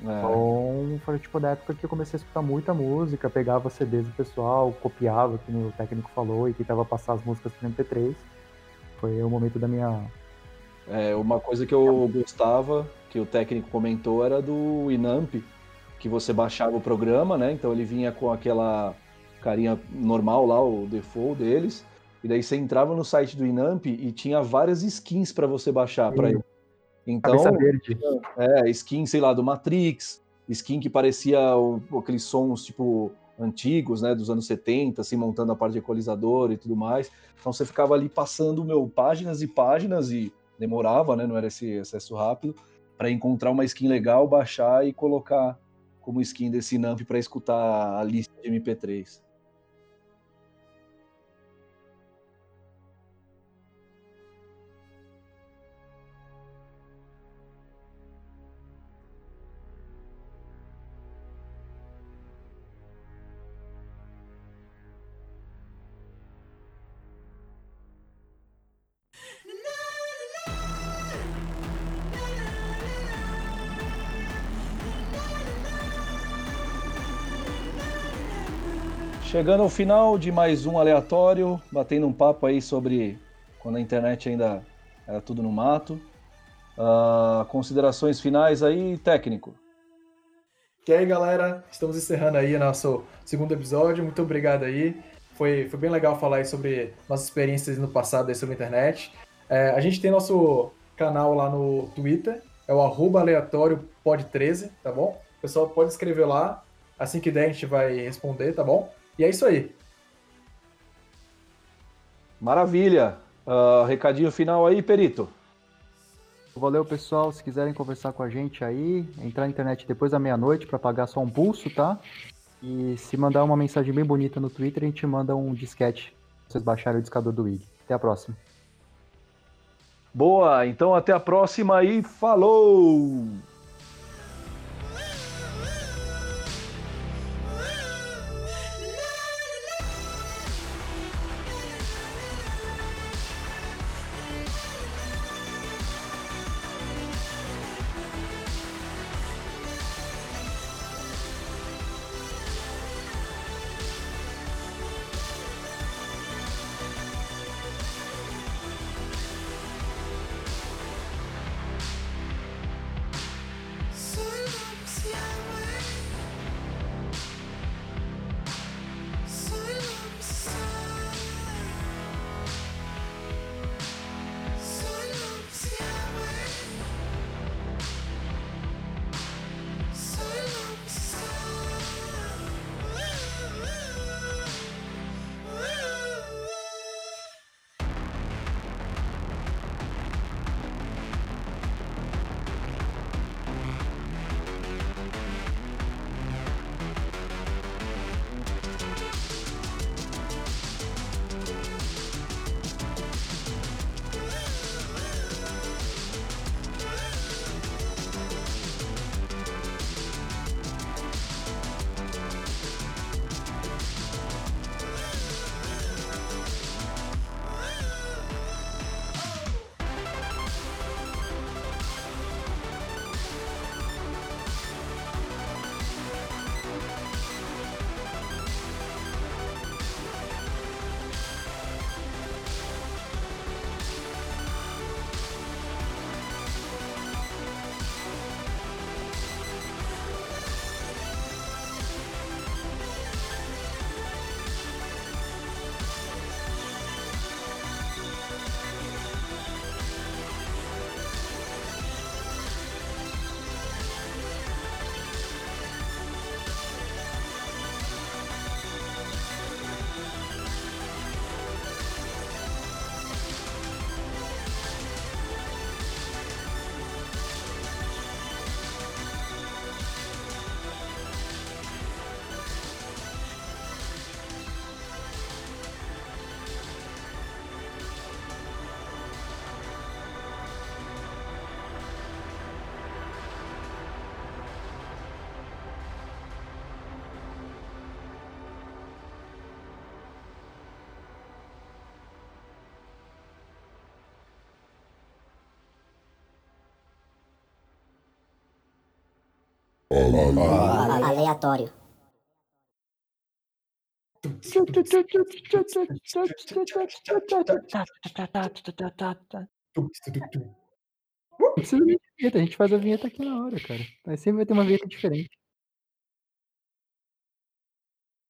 É. Então, foi tipo da época que eu comecei a escutar muita música, pegava CDs do pessoal, copiava, que o técnico falou, e tentava passar as músicas pro MP3. Foi o momento da minha. É, uma coisa que eu gostava, que o técnico comentou, era do Inamp, que você baixava o programa, né? Então ele vinha com aquela carinha normal lá, o default deles. E daí você entrava no site do Inamp e tinha várias skins para você baixar para ele. Então, Cabeça verde. é, skin, sei lá, do Matrix, skin que parecia o- aqueles sons, tipo, antigos, né, dos anos 70, assim, montando a parte de equalizador e tudo mais. Então você ficava ali passando, meu, páginas e páginas e demorava, né, não era esse acesso rápido, para encontrar uma skin legal, baixar e colocar como skin desse Namp para escutar a lista de MP3. Chegando ao final de mais um aleatório, batendo um papo aí sobre quando a internet ainda era tudo no mato. Ah, considerações finais aí, técnico. E aí, galera, estamos encerrando aí nosso segundo episódio. Muito obrigado aí. Foi, foi bem legal falar aí sobre nossas experiências no passado aí sobre a internet. É, a gente tem nosso canal lá no Twitter, é o arroba aleatório pod13, tá bom? O pessoal pode escrever lá. Assim que der, a gente vai responder, tá bom? E é isso aí. Maravilha. Ah, recadinho final aí, Perito. Valeu, pessoal. Se quiserem conversar com a gente aí, entrar na internet depois da meia-noite para pagar só um pulso, tá? E se mandar uma mensagem bem bonita no Twitter, a gente manda um disquete pra vocês baixarem o discador do IG. Até a próxima. Boa, então até a próxima e falou! Vinheta, a gente faz a vinheta aqui na hora, cara. Aí sempre vai ter uma vinheta diferente.